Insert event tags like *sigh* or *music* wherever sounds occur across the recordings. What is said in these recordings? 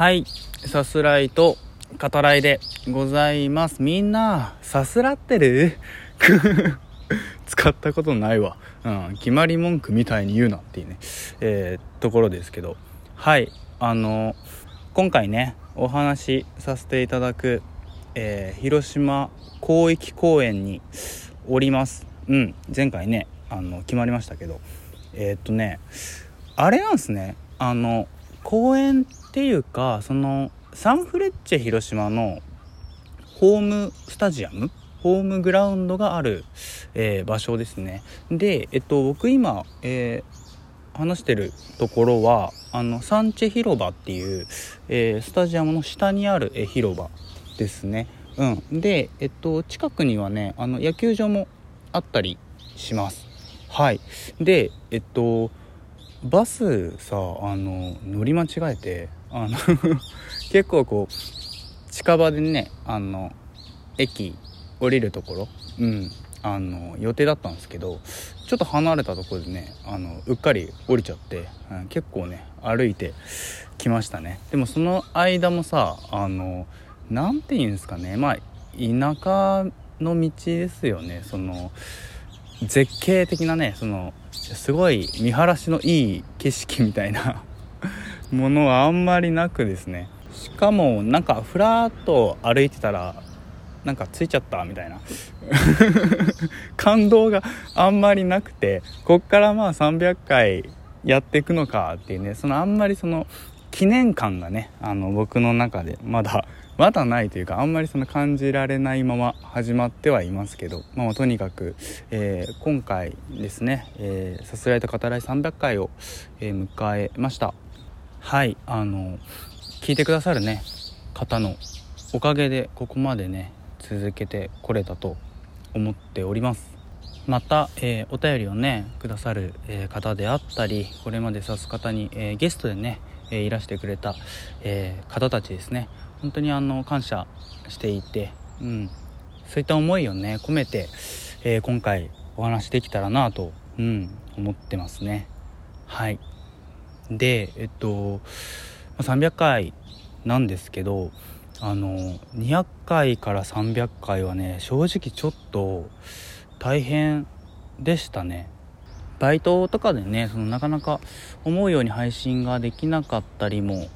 はい。さすらいと語らいでございます。みんなさすらってる？*laughs* 使ったことないわ、うん、決まり文句みたいに言うなっていうね、えー、ところですけど。はい。あの今回ねお話しさせていただく、えー、広島広域公園におります。うん。前回ねあの決まりましたけど。えー、っとねあれなんですね。あの公園っていうかそのサンフレッチェ広島のホームスタジアムホームグラウンドがある、えー、場所ですね。でえっと僕今、えー、話してるところはあのサンチェ広場っていう、えー、スタジアムの下にある、え広場ですね。うん。でえっと近くにはねあの野球場もあったりします。はい。でえっとバスさあの乗り間違えてあの *laughs* 結構こう近場でねあの駅降りるところ、うん、あの予定だったんですけどちょっと離れたところでねあのうっかり降りちゃって、うん、結構ね歩いてきましたね。でもその間もさあの何て言うんですかねまあ田舎の道ですよね。その絶景的なねそのすごい見晴らしのいい景色みたいな *laughs* ものはあんまりなくですね。しかもなんかふらっと歩いてたらなんかついちゃったみたいな。*laughs* 感動があんまりなくてこっからまあ300回やっていくのかっていうねそのあんまりその記念感がねあの僕の中でまだまだないというかあんまりその感じられないまま始まってはいますけど、まあ、とにかく、えー、今回ですね、えー、さすらいと語らい300回を、えー、迎えました。はいあの聞いてくださるね方のおかげでここまでね続けてこれたと思っております。また、えー、お便りをねくださる、えー、方であったりこれまで指す方に、えー、ゲストでね、えいらしてくれた、え方たちですね。本当にあの感謝していて、うん、そういった思いをね込めて、え今回お話できたらなと、うん、思ってますね。はい。でえっと300回なんですけどあの200回から300回はね正直ちょっと大変でしたね。バイトとかでねそのなかなか思うように配信ができなかったりも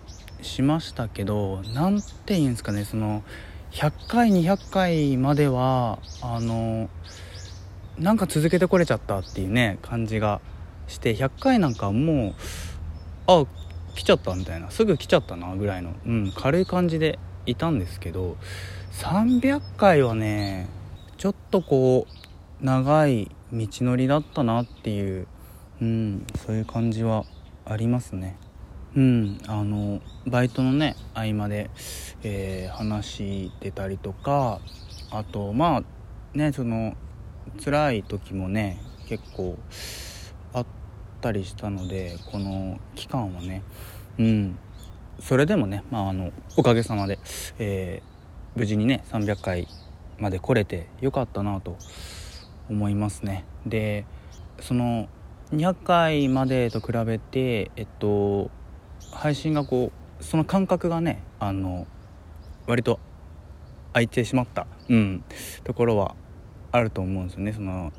しましたけど何て言うんですかねその100回200回まではあのなんか続けてこれちゃったっていうね感じがして100回なんかもうあ来ちゃったみたいなすぐ来ちゃったなぐらいの、うん、軽い感じでいたんですけど300回はねちょっとこう長い道のりだったなっていう、うん、そういう感じはありますね。うん、あのバイトのね合間で、えー、話してたりとかあとまあねその辛い時もね結構あったりしたのでこの期間はねうんそれでもね、まあ、あのおかげさまで、えー、無事にね300回まで来れてよかったなと思いますね。でその200回までと比べてえっと配信がこうその感覚がねあの割と空いてしまった、うん、ところはあると思うんですよね。その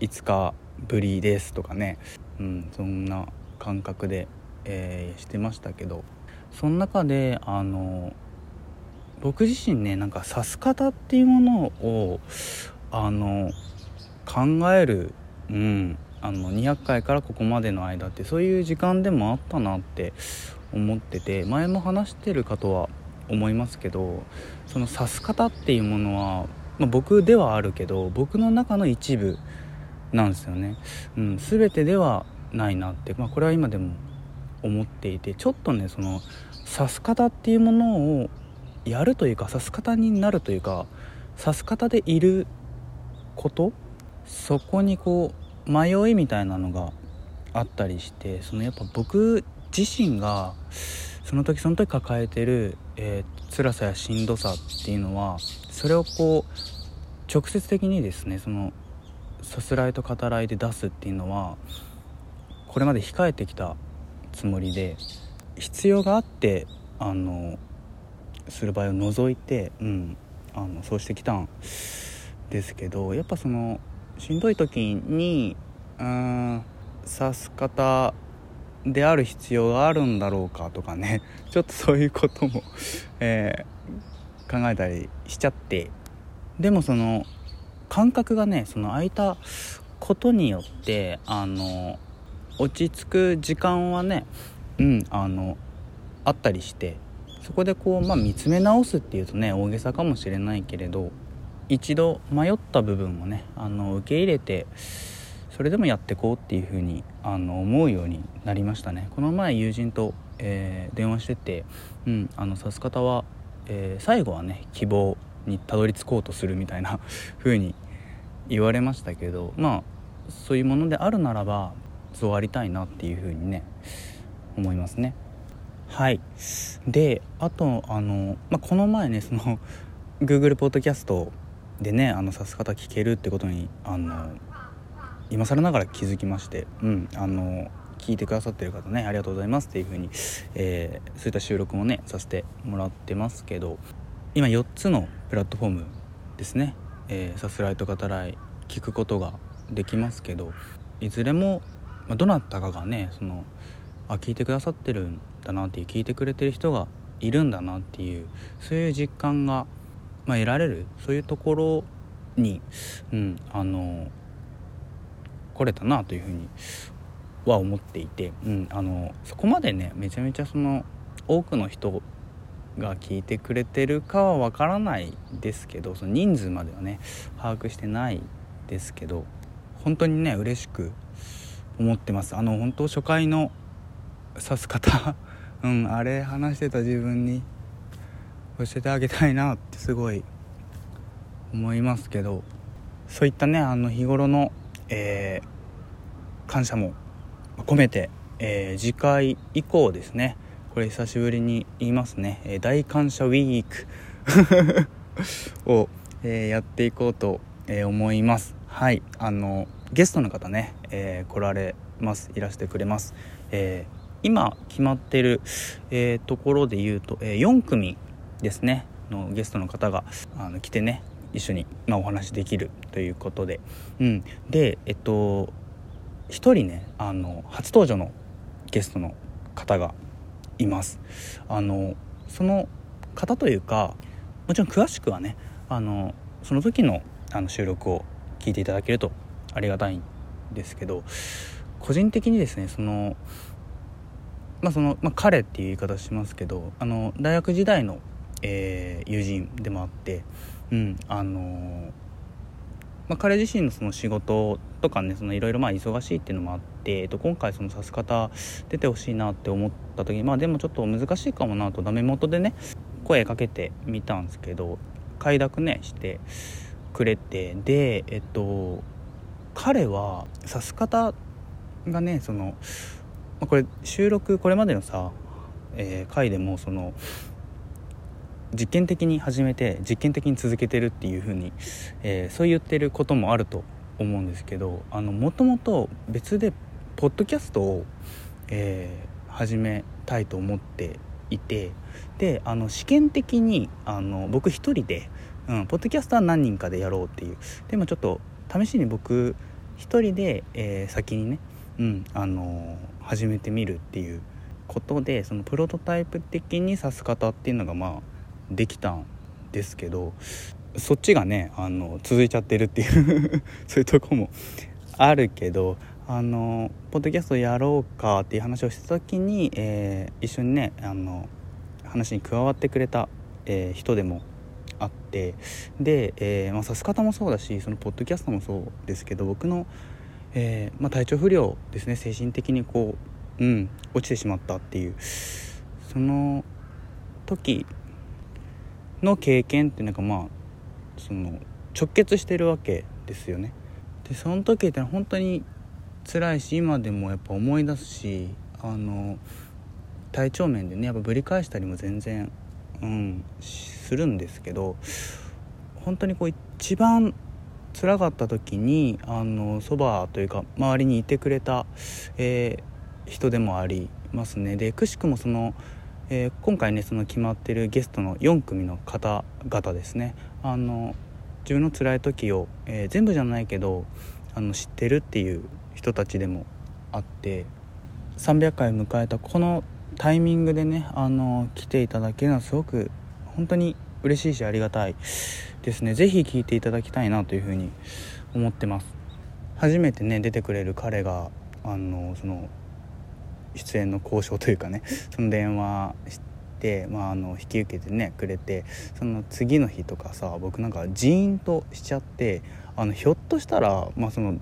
5日ぶりですとかね、うん、そんな感覚で、えー、してましたけど。その中であの僕自身ねなんか指す方っていうものをあの考える、うん、あの200回からここまでの間ってそういう時間でもあったなって思ってて前も話してるかとは思いますけどその指す方っていうものは、まあ、僕ではあるけど僕の中の一部なんですよね、うん、全てではないなって、まあ、これは今でも思っていてちょっとねその指す方っていうものをやるというか指す方になるというか指す方でいることそこにこう迷いみたいなのがあったりしてそのやっぱ僕自身がその時その時抱えてる、えー、辛さやしんどさっていうのはそれをこう直接的にですねそのさすらいと語らいで出すっていうのはこれまで控えてきたつもりで必要があってあのする場合を除いて、うん、あのそうしてきたんですけどやっぱそのしんどい時にうん指す方である必要があるんだろうかとかね。*laughs* ちょっとそういうことも、*laughs* えー、考えたりしちゃって。でもその感覚がねその空いたことによってあの落ち着く時間はねうんあのあったりして。そこでこう、まあ、見つめ直すっていうとね大げさかもしれないけれど。一度迷った部分をねあの受け入れてそれでもやっていこうっていうふうにあの思うようになりましたね。この前友人と、えー、電話してて、うん、あの指す方は、えー、最後はね希望にたどり着こうとするみたいな *laughs* 風に言われましたけどまあそういうものであるならばそうありたいなっていう風にね思いますね。はい。であとあの、まあ、この前ねその Google ポッドキャストでねあの指す方聞けるってことにあの今更ながら気づきましてうんあの聞いてくださってる方ねありがとうございますっていう風に、えー、そういった収録もねさせてもらってますけど今4つのプラットフォームですね、えー、さすらいと語らい聞くことができますけどいずれも、まあ、どなたかがねそのあ聞いてくださってるんだなっていう聞いてくれてる人がいるんだなっていうそういう実感が、まあ、得られる？そういうところに、うん、あの来れたなというふうには思っていて、うん、あのそこまでねめちゃめちゃその多くの人が聞いてくれてるかはわからないですけどその人数まではね把握してないですけど本当にね嬉しく思ってます。あの本当初回の指す方うんあれ話してた自分に教えてあげたいなってすごい思いますけどそういったねあの日頃の、えー、感謝も込めて、えー、次回以降ですねこれ久しぶりに言いますね、えー、大感謝ウィーク *laughs* を、えー、やっていこうと、えー、思います。はいあのゲストの方ね、え来られます。いらしてくれます、え今決まってる、えところで言うと、え4組ですね。のゲストの方があの来てね一緒に、まあ、お話できるということで、うん、でえっと1人ねあの初登場のゲストの方がいます。あのその方というかもちろん詳しくはねあのその時のあの収録を聞いていただけるとありがたいんですけど個人的にですねそのまあその、まあ、彼っていう言い方しますけどあの大学時代の、えー、友人でもあってうんあのまあ、彼自身のその仕事とかねいろいろ忙しいっていうのもあって、えっと、今回その指す方出てほしいなって思った時にまあでもちょっと難しいかもなとダメ元でね声かけてみたんですけど快諾ねしてくれてでえっと彼は指す方がねその、まあ、これ収録これまでのさ、えー、回でもその実験的に始めて実験的に続けてるっていう風に、えー、そう言ってることもあると思うんですけどもともと別でポッドキャストを、えー、始めたいと思っていてであの試験的にあの僕一人で、うん、ポッドキャストは何人かでやろうっていう。でもちょっと試しに僕一人で、えー、先にね、うんあの始めてみるっていうことでそのプロトタイプ的に指す方っていうのがまあできたんですけどそっちがねあの続いちゃってるっていう *laughs* そういうとこもあるけどあのポッドキャストやろうかっていう話をした時に、えー、一緒にねあの話に加わってくれた、えー、人でもあってで、えーまあ、さす方もそうだしそのポッドキャストもそうですけど僕の、えーまあ、体調不良ですね精神的にこう、うん、落ちてしまったっていうその時の経験ってなんかまあその直結してるわけですよね。でその時って本当に辛いし今でもやっぱ思い出すしあの体調面でねやっぱぶり返したりも全然うんするんですけど本当にこう一番辛かった時にあのそばというか周りにいてくれた、えー、人でもありますね。でくしくもそのえー、今回ねその決まってるゲストの4組の方々ですね。あの自分の辛い時を、えー、全部じゃないけどあの知ってるっていう人たちでもあって300回迎えたこのタイミングでねあの来ていただけるのはすごく本当に嬉しいしありがたいですね。是非聞いていただきたいなというふうに思ってます。初めてね出てくれる彼があのその出演の交渉というかね *laughs* その電話して、まあ、あの引き受けてねくれてその次の日とかさ僕なんかジーンとしちゃってあのひょっとしたら、まあ、その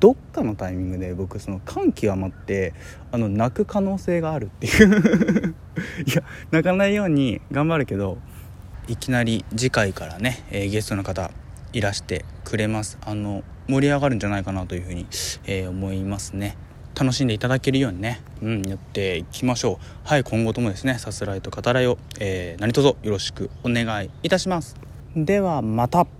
どっかのタイミングで僕その感極まってあの泣く可能性があるっていう。*laughs* いや泣かないように頑張るけどいきなり次回からね、えー、ゲストの方いらしてくれます。あの盛り上がるんじゃないかなというふうに、えー、思いますね。楽しんでいただけるようにね、うん、やっていきましょう。はい今後ともですねさすらいと語らいを、えー、何卒よろしくお願いいたします。ではまた。